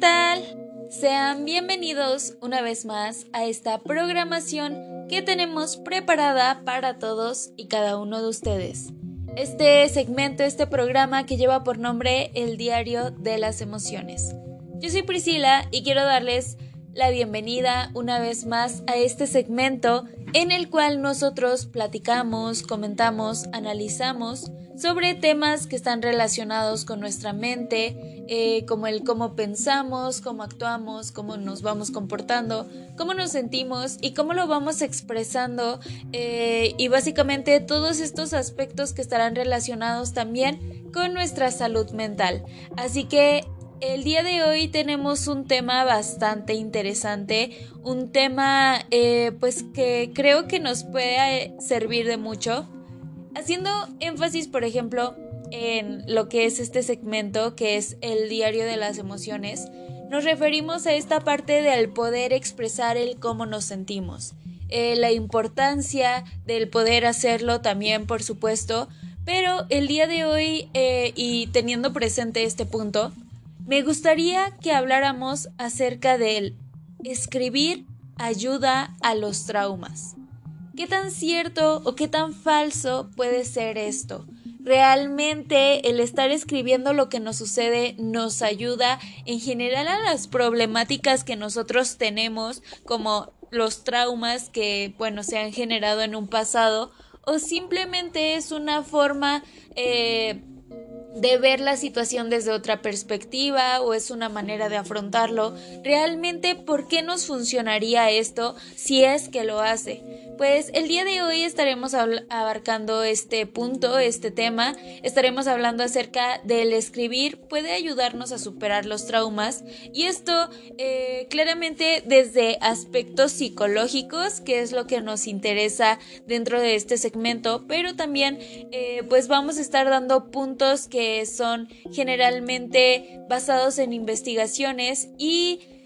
tal? Sean bienvenidos una vez más a esta programación que tenemos preparada para todos y cada uno de ustedes. Este segmento, este programa que lleva por nombre El Diario de las Emociones. Yo soy Priscila y quiero darles la bienvenida una vez más a este segmento en el cual nosotros platicamos, comentamos, analizamos sobre temas que están relacionados con nuestra mente, eh, como el cómo pensamos, cómo actuamos, cómo nos vamos comportando, cómo nos sentimos y cómo lo vamos expresando eh, y básicamente todos estos aspectos que estarán relacionados también con nuestra salud mental. Así que el día de hoy tenemos un tema bastante interesante, un tema eh, pues que creo que nos puede servir de mucho Haciendo énfasis, por ejemplo, en lo que es este segmento, que es el diario de las emociones, nos referimos a esta parte del poder expresar el cómo nos sentimos, eh, la importancia del poder hacerlo también, por supuesto, pero el día de hoy, eh, y teniendo presente este punto, me gustaría que habláramos acerca del escribir ayuda a los traumas. ¿Qué tan cierto o qué tan falso puede ser esto? Realmente el estar escribiendo lo que nos sucede nos ayuda en general a las problemáticas que nosotros tenemos, como los traumas que, bueno, se han generado en un pasado, o simplemente es una forma eh, de ver la situación desde otra perspectiva o es una manera de afrontarlo. Realmente, ¿por qué nos funcionaría esto si es que lo hace? Pues el día de hoy estaremos abarcando este punto, este tema, estaremos hablando acerca del escribir puede ayudarnos a superar los traumas. Y esto eh, claramente desde aspectos psicológicos, que es lo que nos interesa dentro de este segmento, pero también eh, pues vamos a estar dando puntos que son generalmente basados en investigaciones y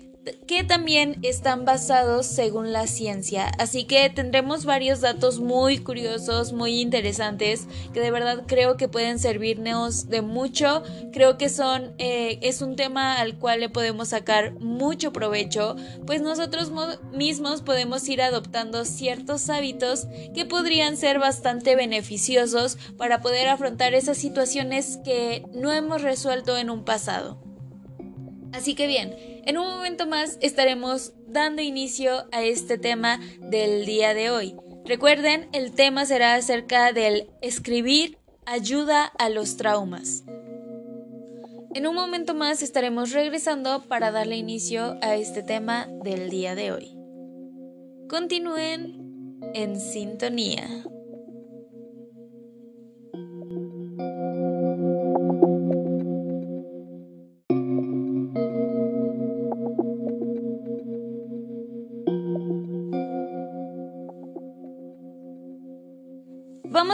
que también están basados según la ciencia. Así que tendremos varios datos muy curiosos, muy interesantes, que de verdad creo que pueden servirnos de mucho. Creo que son, eh, es un tema al cual le podemos sacar mucho provecho, pues nosotros mismos podemos ir adoptando ciertos hábitos que podrían ser bastante beneficiosos para poder afrontar esas situaciones que no hemos resuelto en un pasado. Así que bien, en un momento más estaremos dando inicio a este tema del día de hoy. Recuerden, el tema será acerca del escribir ayuda a los traumas. En un momento más estaremos regresando para darle inicio a este tema del día de hoy. Continúen en sintonía.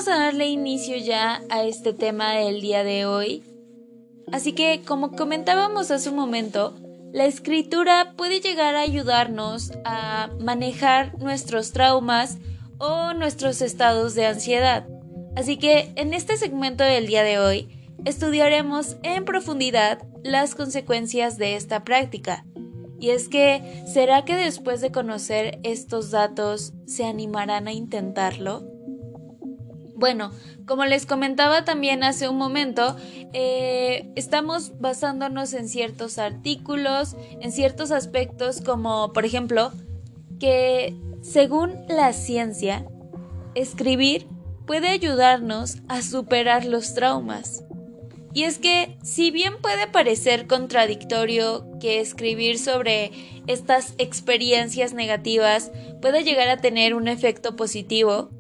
Vamos a darle inicio ya a este tema del día de hoy. Así que, como comentábamos hace un momento, la escritura puede llegar a ayudarnos a manejar nuestros traumas o nuestros estados de ansiedad. Así que en este segmento del día de hoy estudiaremos en profundidad las consecuencias de esta práctica. Y es que, ¿será que después de conocer estos datos se animarán a intentarlo? Bueno, como les comentaba también hace un momento, eh, estamos basándonos en ciertos artículos, en ciertos aspectos como, por ejemplo, que según la ciencia, escribir puede ayudarnos a superar los traumas. Y es que, si bien puede parecer contradictorio que escribir sobre estas experiencias negativas pueda llegar a tener un efecto positivo,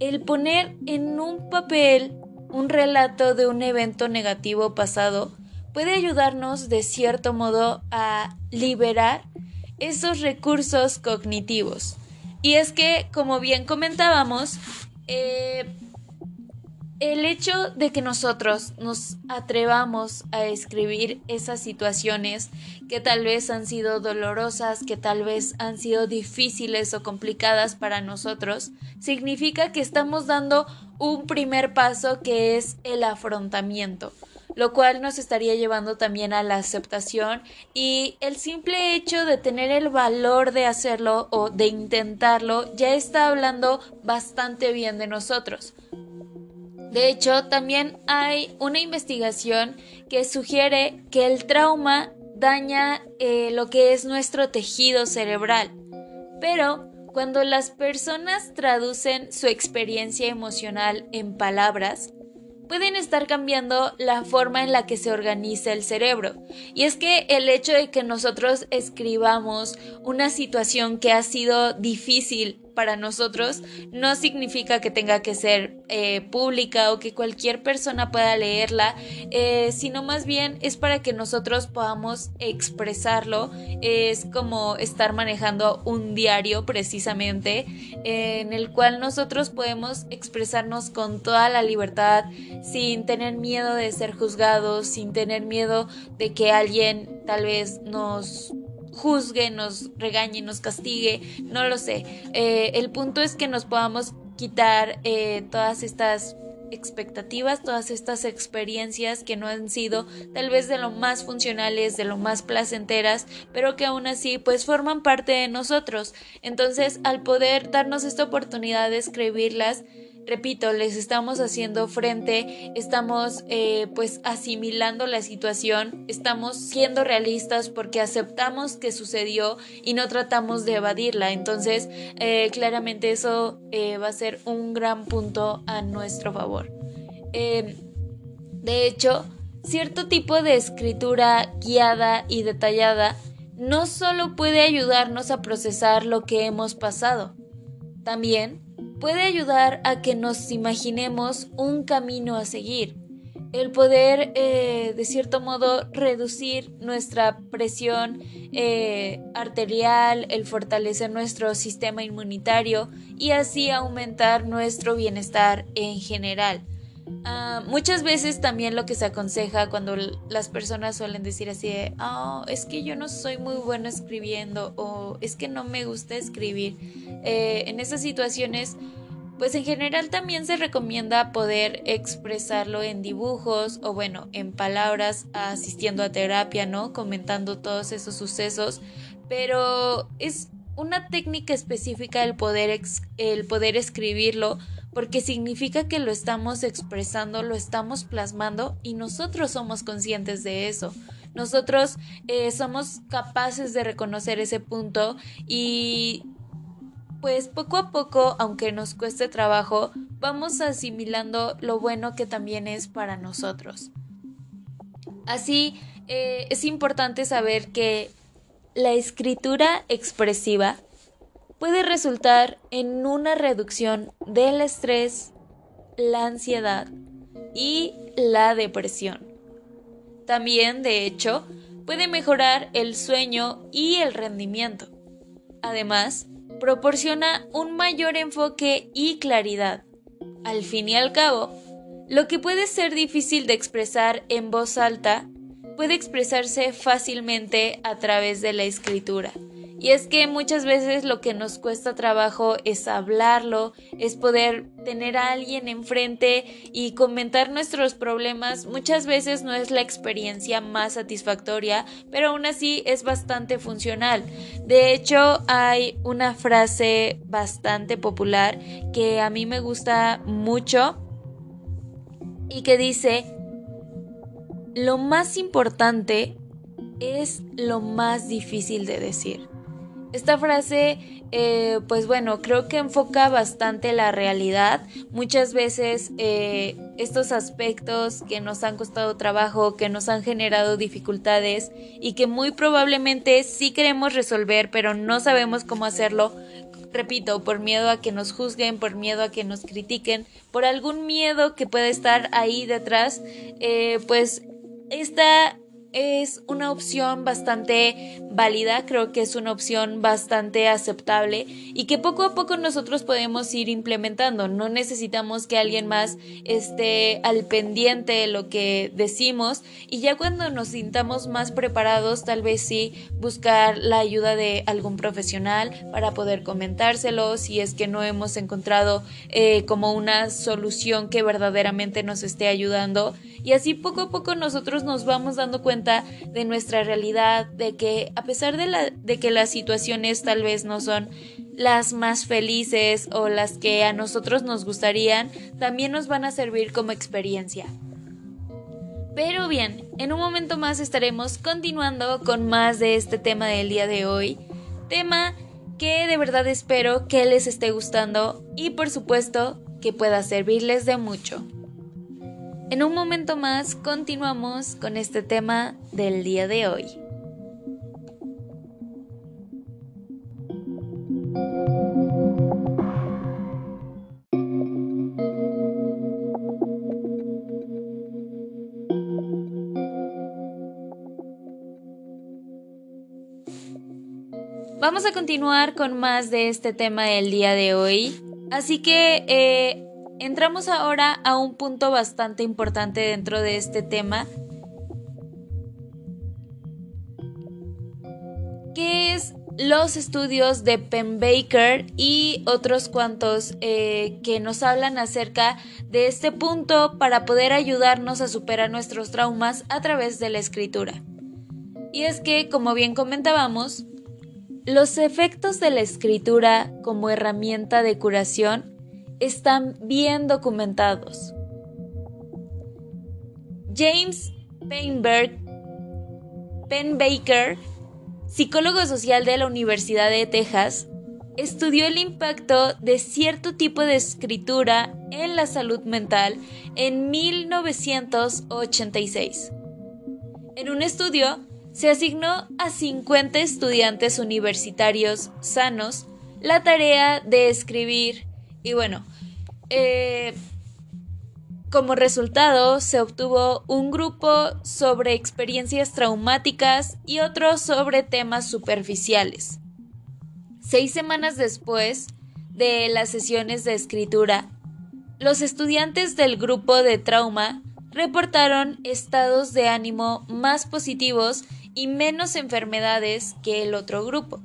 el poner en un papel un relato de un evento negativo pasado puede ayudarnos de cierto modo a liberar esos recursos cognitivos. Y es que, como bien comentábamos, eh, el hecho de que nosotros nos atrevamos a escribir esas situaciones que tal vez han sido dolorosas, que tal vez han sido difíciles o complicadas para nosotros, significa que estamos dando un primer paso que es el afrontamiento. lo cual nos estaría llevando también a la aceptación y el simple hecho de tener el valor de hacerlo o de intentarlo ya está hablando bastante bien de nosotros. De hecho, también hay una investigación que sugiere que el trauma daña eh, lo que es nuestro tejido cerebral. Pero cuando las personas traducen su experiencia emocional en palabras, pueden estar cambiando la forma en la que se organiza el cerebro. Y es que el hecho de que nosotros escribamos una situación que ha sido difícil para nosotros no significa que tenga que ser eh, pública o que cualquier persona pueda leerla, eh, sino más bien es para que nosotros podamos expresarlo. Es como estar manejando un diario precisamente en el cual nosotros podemos expresarnos con toda la libertad, sin tener miedo de ser juzgados, sin tener miedo de que alguien tal vez nos juzgue, nos regañe, nos castigue, no lo sé. Eh, el punto es que nos podamos quitar eh, todas estas expectativas, todas estas experiencias que no han sido tal vez de lo más funcionales, de lo más placenteras, pero que aún así pues forman parte de nosotros. Entonces, al poder darnos esta oportunidad de escribirlas, repito, les estamos haciendo frente, estamos eh, pues asimilando la situación, estamos siendo realistas porque aceptamos que sucedió y no tratamos de evadirla. Entonces, eh, claramente eso eh, va a ser un gran punto a nuestro favor. de hecho, cierto tipo de escritura guiada y detallada no solo puede ayudarnos a procesar lo que hemos pasado, también puede ayudar a que nos imaginemos un camino a seguir. El poder, eh, de cierto modo, reducir nuestra presión eh, arterial, el fortalecer nuestro sistema inmunitario y así aumentar nuestro bienestar en general. Ah, muchas veces también lo que se aconseja cuando las personas suelen decir así de, oh, es que yo no soy muy bueno escribiendo o es que no me gusta escribir. Eh, en esas situaciones, pues en general también se recomienda poder expresarlo en dibujos o bueno, en palabras asistiendo a terapia, ¿no? Comentando todos esos sucesos, pero es una técnica específica el poder, el poder escribirlo porque significa que lo estamos expresando, lo estamos plasmando y nosotros somos conscientes de eso. Nosotros eh, somos capaces de reconocer ese punto y pues poco a poco, aunque nos cueste trabajo, vamos asimilando lo bueno que también es para nosotros. Así, eh, es importante saber que la escritura expresiva puede resultar en una reducción del estrés, la ansiedad y la depresión. También, de hecho, puede mejorar el sueño y el rendimiento. Además, proporciona un mayor enfoque y claridad. Al fin y al cabo, lo que puede ser difícil de expresar en voz alta puede expresarse fácilmente a través de la escritura. Y es que muchas veces lo que nos cuesta trabajo es hablarlo, es poder tener a alguien enfrente y comentar nuestros problemas. Muchas veces no es la experiencia más satisfactoria, pero aún así es bastante funcional. De hecho, hay una frase bastante popular que a mí me gusta mucho y que dice, lo más importante es lo más difícil de decir. Esta frase, eh, pues bueno, creo que enfoca bastante la realidad. Muchas veces eh, estos aspectos que nos han costado trabajo, que nos han generado dificultades y que muy probablemente sí queremos resolver, pero no sabemos cómo hacerlo. Repito, por miedo a que nos juzguen, por miedo a que nos critiquen, por algún miedo que pueda estar ahí detrás, eh, pues esta es una opción bastante válida, creo que es una opción bastante aceptable y que poco a poco nosotros podemos ir implementando. No necesitamos que alguien más esté al pendiente de lo que decimos y ya cuando nos sintamos más preparados, tal vez sí buscar la ayuda de algún profesional para poder comentárselo si es que no hemos encontrado eh, como una solución que verdaderamente nos esté ayudando y así poco a poco nosotros nos vamos dando cuenta de nuestra realidad, de que a pesar de, de que las situaciones tal vez no son las más felices o las que a nosotros nos gustarían, también nos van a servir como experiencia. Pero bien, en un momento más estaremos continuando con más de este tema del día de hoy, tema que de verdad espero que les esté gustando y por supuesto que pueda servirles de mucho. En un momento más continuamos con este tema del día de hoy. Vamos a continuar con más de este tema del día de hoy. Así que eh, Entramos ahora a un punto bastante importante dentro de este tema, que es los estudios de Penn Baker y otros cuantos eh, que nos hablan acerca de este punto para poder ayudarnos a superar nuestros traumas a través de la escritura. Y es que, como bien comentábamos, los efectos de la escritura como herramienta de curación están bien documentados. James Penberg, Baker, psicólogo social de la Universidad de Texas, estudió el impacto de cierto tipo de escritura en la salud mental en 1986. En un estudio, se asignó a 50 estudiantes universitarios sanos la tarea de escribir y bueno, eh, como resultado se obtuvo un grupo sobre experiencias traumáticas y otro sobre temas superficiales. Seis semanas después de las sesiones de escritura, los estudiantes del grupo de trauma reportaron estados de ánimo más positivos y menos enfermedades que el otro grupo.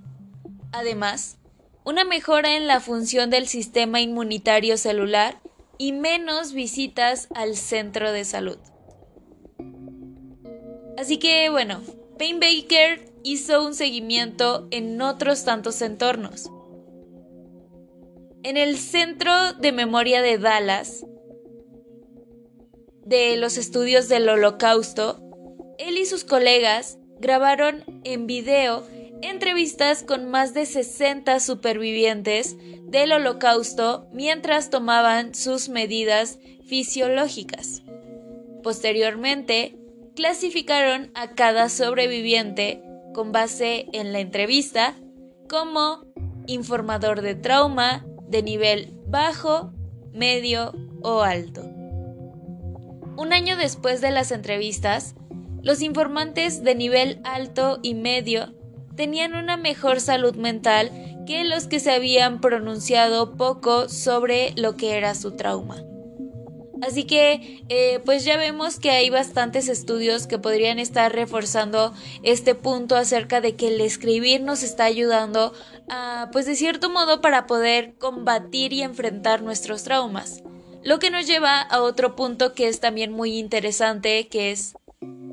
Además, una mejora en la función del sistema inmunitario celular y menos visitas al centro de salud. Así que bueno, Payne Baker hizo un seguimiento en otros tantos entornos. En el Centro de Memoria de Dallas, de los estudios del Holocausto, él y sus colegas grabaron en video entrevistas con más de 60 supervivientes del holocausto mientras tomaban sus medidas fisiológicas. Posteriormente, clasificaron a cada sobreviviente con base en la entrevista como informador de trauma de nivel bajo, medio o alto. Un año después de las entrevistas, los informantes de nivel alto y medio tenían una mejor salud mental que los que se habían pronunciado poco sobre lo que era su trauma. Así que, eh, pues ya vemos que hay bastantes estudios que podrían estar reforzando este punto acerca de que el escribir nos está ayudando pues de cierto modo, para poder combatir y enfrentar nuestros traumas. Lo que nos lleva a otro punto que es también muy interesante, que es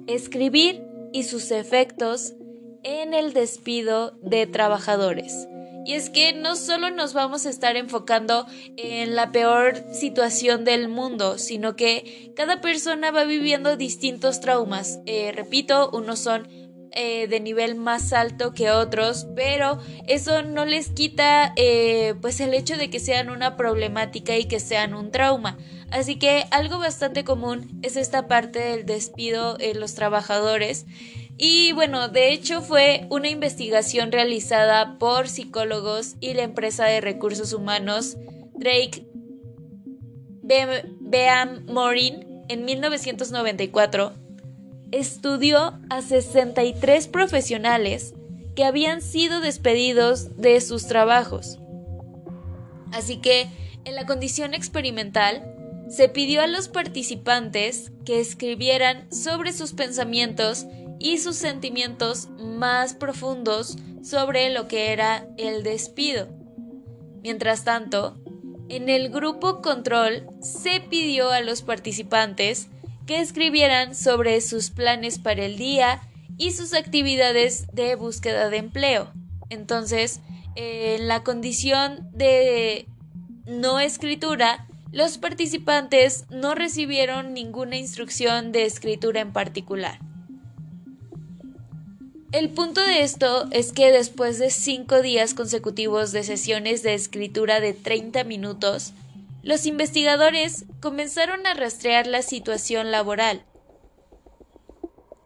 escribir y sus efectos en el despido de trabajadores. Y es que no solo nos vamos a estar enfocando en la peor situación del mundo, sino que cada persona va viviendo distintos traumas. Eh, repito, unos son eh, de nivel más alto que otros, pero eso no les quita eh, pues el hecho de que sean una problemática y que sean un trauma. Así que algo bastante común es esta parte del despido en los trabajadores y bueno, de hecho fue una investigación realizada por psicólogos y la empresa de recursos humanos Drake Beam Morin en 1994 estudió a 63 profesionales que habían sido despedidos de sus trabajos. Así que, en la condición experimental, se pidió a los participantes que escribieran sobre sus pensamientos y sus sentimientos más profundos sobre lo que era el despido. Mientras tanto, en el grupo control se pidió a los participantes que escribieran sobre sus planes para el día y sus actividades de búsqueda de empleo. Entonces, en la condición de no escritura, los participantes no recibieron ninguna instrucción de escritura en particular. El punto de esto es que después de cinco días consecutivos de sesiones de escritura de 30 minutos, los investigadores comenzaron a rastrear la situación laboral.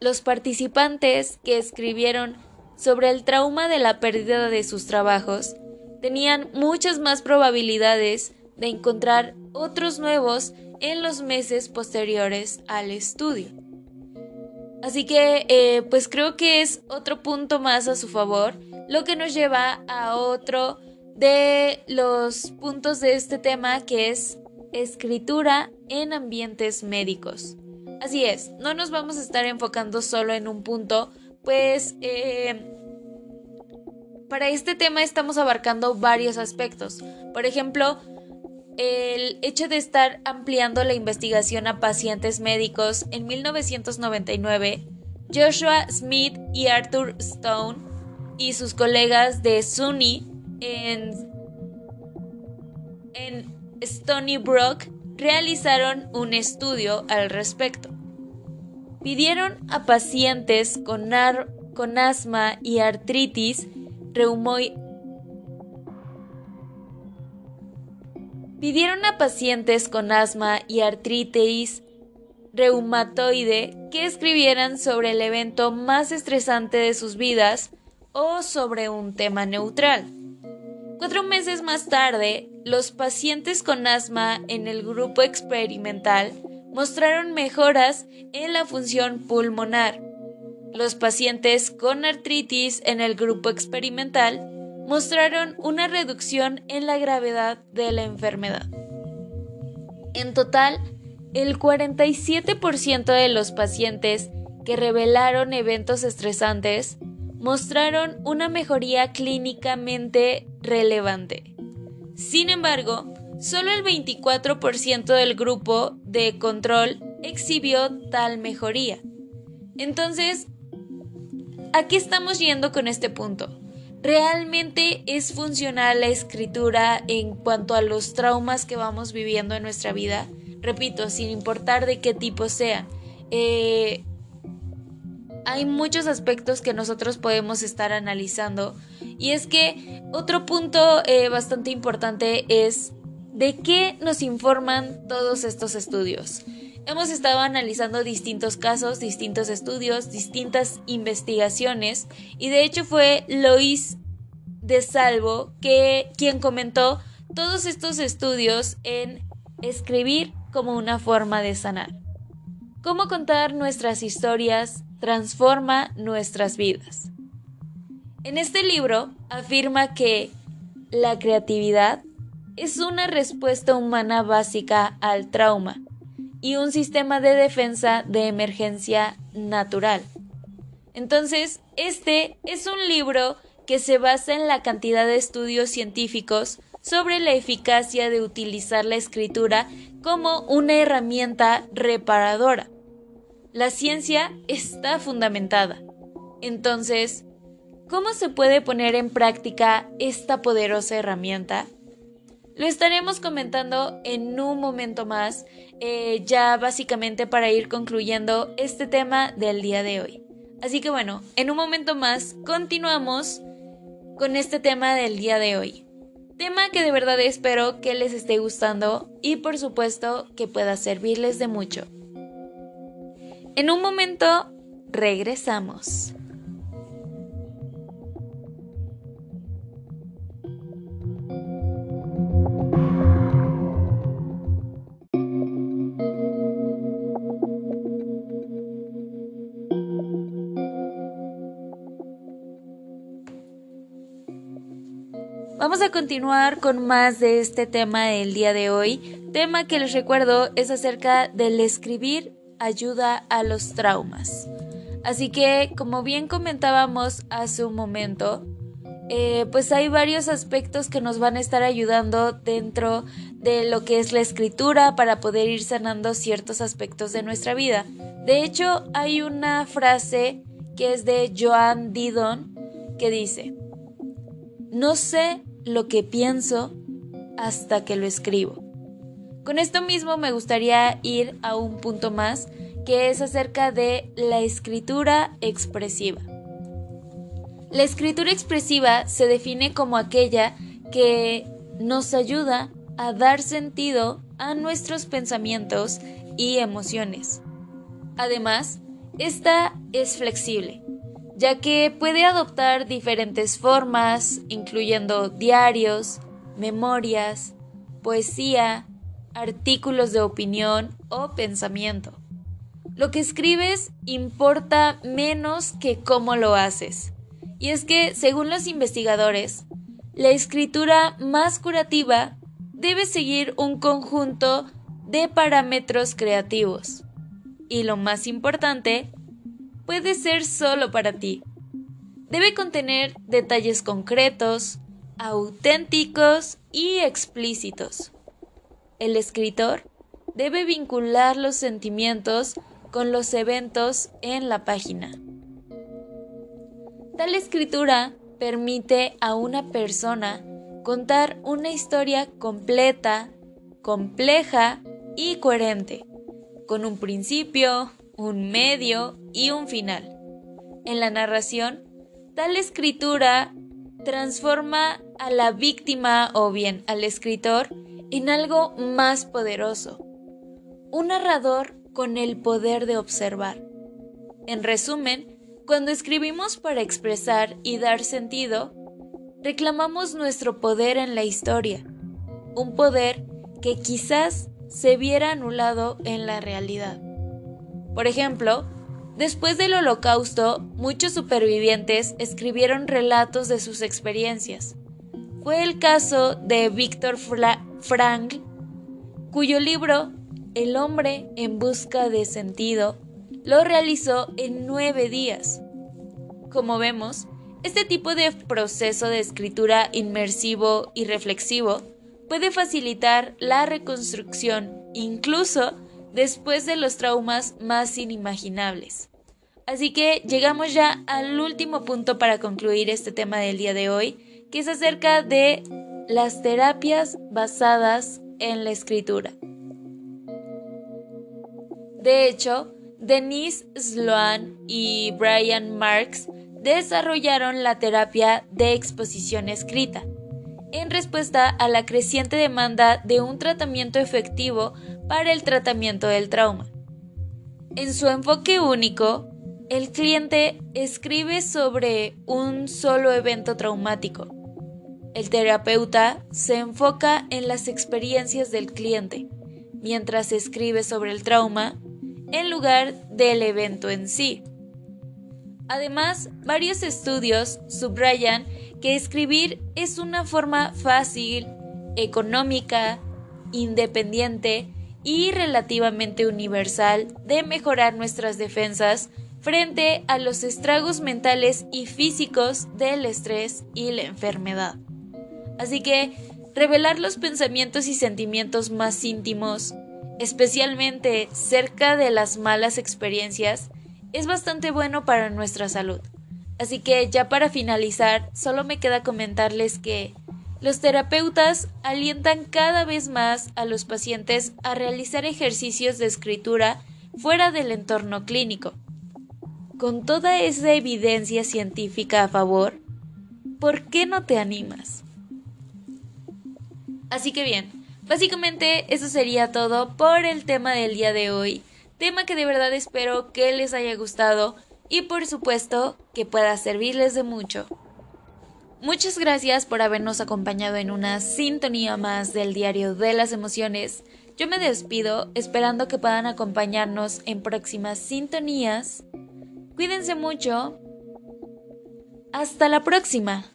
Los participantes que escribieron sobre el trauma de la pérdida de sus trabajos tenían muchas más probabilidades de encontrar otros nuevos en los meses posteriores al estudio. Así que, eh, pues creo que es otro punto más a su favor, lo que nos lleva a otro de los puntos de este tema que es escritura en ambientes médicos. Así es, no nos vamos a estar enfocando solo en un punto, pues eh, para este tema estamos abarcando varios aspectos. Por ejemplo, el hecho de estar ampliando la investigación a pacientes médicos en 1999, Joshua Smith y Arthur Stone y sus colegas de SUNY en, Stony Brook realizaron un estudio al respecto. Pidieron a pacientes con, con asma y artritis reumoide pidieron a pacientes con asma y artritis reumatoide que escribieran sobre el evento más estresante de sus vidas o sobre un tema neutral. Cuatro meses más tarde, los pacientes con asma en el grupo experimental mostraron mejoras en la función pulmonar. Los pacientes con artritis en el grupo experimental mostraron una reducción en la gravedad de la enfermedad. En total, el 47% de los pacientes que revelaron eventos estresantes mostraron una mejoría clínicamente relevante. Sin embargo, solo el 24% del grupo de control exhibió tal mejoría. Entonces, ¿a qué estamos yendo con este punto? ¿Realmente es funcional la escritura en cuanto a los traumas que vamos viviendo en nuestra vida? Repito, sin importar de qué tipo sean. Eh, hay muchos aspectos que nosotros podemos estar analizando. Y es que otro punto eh, bastante importante es de qué nos informan todos estos estudios. Hemos estado analizando distintos casos, distintos estudios, distintas investigaciones y de hecho fue Lois de Salvo que quien comentó todos estos estudios en escribir como una forma de sanar. Cómo contar nuestras historias transforma nuestras vidas. En este libro afirma que la creatividad es una respuesta humana básica al trauma y un sistema de defensa de emergencia natural. Entonces, este es un libro que se basa en la cantidad de estudios científicos sobre la eficacia de utilizar la escritura como una herramienta reparadora. La ciencia está fundamentada. Entonces, ¿cómo se puede poner en práctica esta poderosa herramienta? Lo estaremos comentando en un momento más, eh, ya básicamente para ir concluyendo este tema del día de hoy. Así que bueno, en un momento más continuamos con este tema del día de hoy. Tema que de verdad espero que les esté gustando y por supuesto que pueda servirles de mucho. En un momento regresamos. Vamos a continuar con más de este tema del día de hoy. Tema que les recuerdo es acerca del escribir ayuda a los traumas. Así que, como bien comentábamos hace un momento, eh, pues hay varios aspectos que nos van a estar ayudando dentro de lo que es la escritura para poder ir sanando ciertos aspectos de nuestra vida. De hecho, hay una frase que es de Joan Didon que dice, no sé lo que pienso hasta que lo escribo. Con esto mismo me gustaría ir a un punto más que es acerca de la escritura expresiva. La escritura expresiva se define como aquella que nos ayuda a dar sentido a nuestros pensamientos y emociones. Además, esta es flexible, ya que puede adoptar diferentes formas, incluyendo diarios, memorias, poesía, artículos de opinión o pensamiento. Lo que escribes importa menos que cómo lo haces. Y es que, según los investigadores, la escritura más curativa debe seguir un conjunto de parámetros creativos. Y lo más importante, puede ser solo para ti. Debe contener detalles concretos, auténticos y explícitos. El escritor debe vincular los sentimientos con los eventos en la página. Tal escritura permite a una persona contar una historia completa, compleja y coherente, con un principio, un medio y un final. En la narración, tal escritura transforma a la víctima o bien al escritor en algo más poderoso. Un narrador con el poder de observar. En resumen, cuando escribimos para expresar y dar sentido, reclamamos nuestro poder en la historia, un poder que quizás se viera anulado en la realidad. Por ejemplo, después del holocausto, muchos supervivientes escribieron relatos de sus experiencias. Fue el caso de Víctor Frankl, cuyo libro el hombre en busca de sentido lo realizó en nueve días. Como vemos, este tipo de proceso de escritura inmersivo y reflexivo puede facilitar la reconstrucción incluso después de los traumas más inimaginables. Así que llegamos ya al último punto para concluir este tema del día de hoy, que es acerca de las terapias basadas en la escritura. De hecho, Denise Sloan y Brian Marks desarrollaron la terapia de exposición escrita, en respuesta a la creciente demanda de un tratamiento efectivo para el tratamiento del trauma. En su enfoque único, el cliente escribe sobre un solo evento traumático. El terapeuta se enfoca en las experiencias del cliente, mientras escribe sobre el trauma en lugar del evento en sí. Además, varios estudios subrayan que escribir es una forma fácil, económica, independiente y relativamente universal de mejorar nuestras defensas frente a los estragos mentales y físicos del estrés y la enfermedad. Así que, revelar los pensamientos y sentimientos más íntimos, especialmente cerca de las malas experiencias, es bastante bueno para nuestra salud. Así que ya para finalizar, solo me queda comentarles que los terapeutas alientan cada vez más a los pacientes a realizar ejercicios de escritura fuera del entorno clínico. Con toda esa evidencia científica a favor, ¿por qué no te animas? Así que bien, Básicamente eso sería todo por el tema del día de hoy, tema que de verdad espero que les haya gustado y por supuesto que pueda servirles de mucho. Muchas gracias por habernos acompañado en una sintonía más del diario de las emociones. Yo me despido esperando que puedan acompañarnos en próximas sintonías. Cuídense mucho. Hasta la próxima.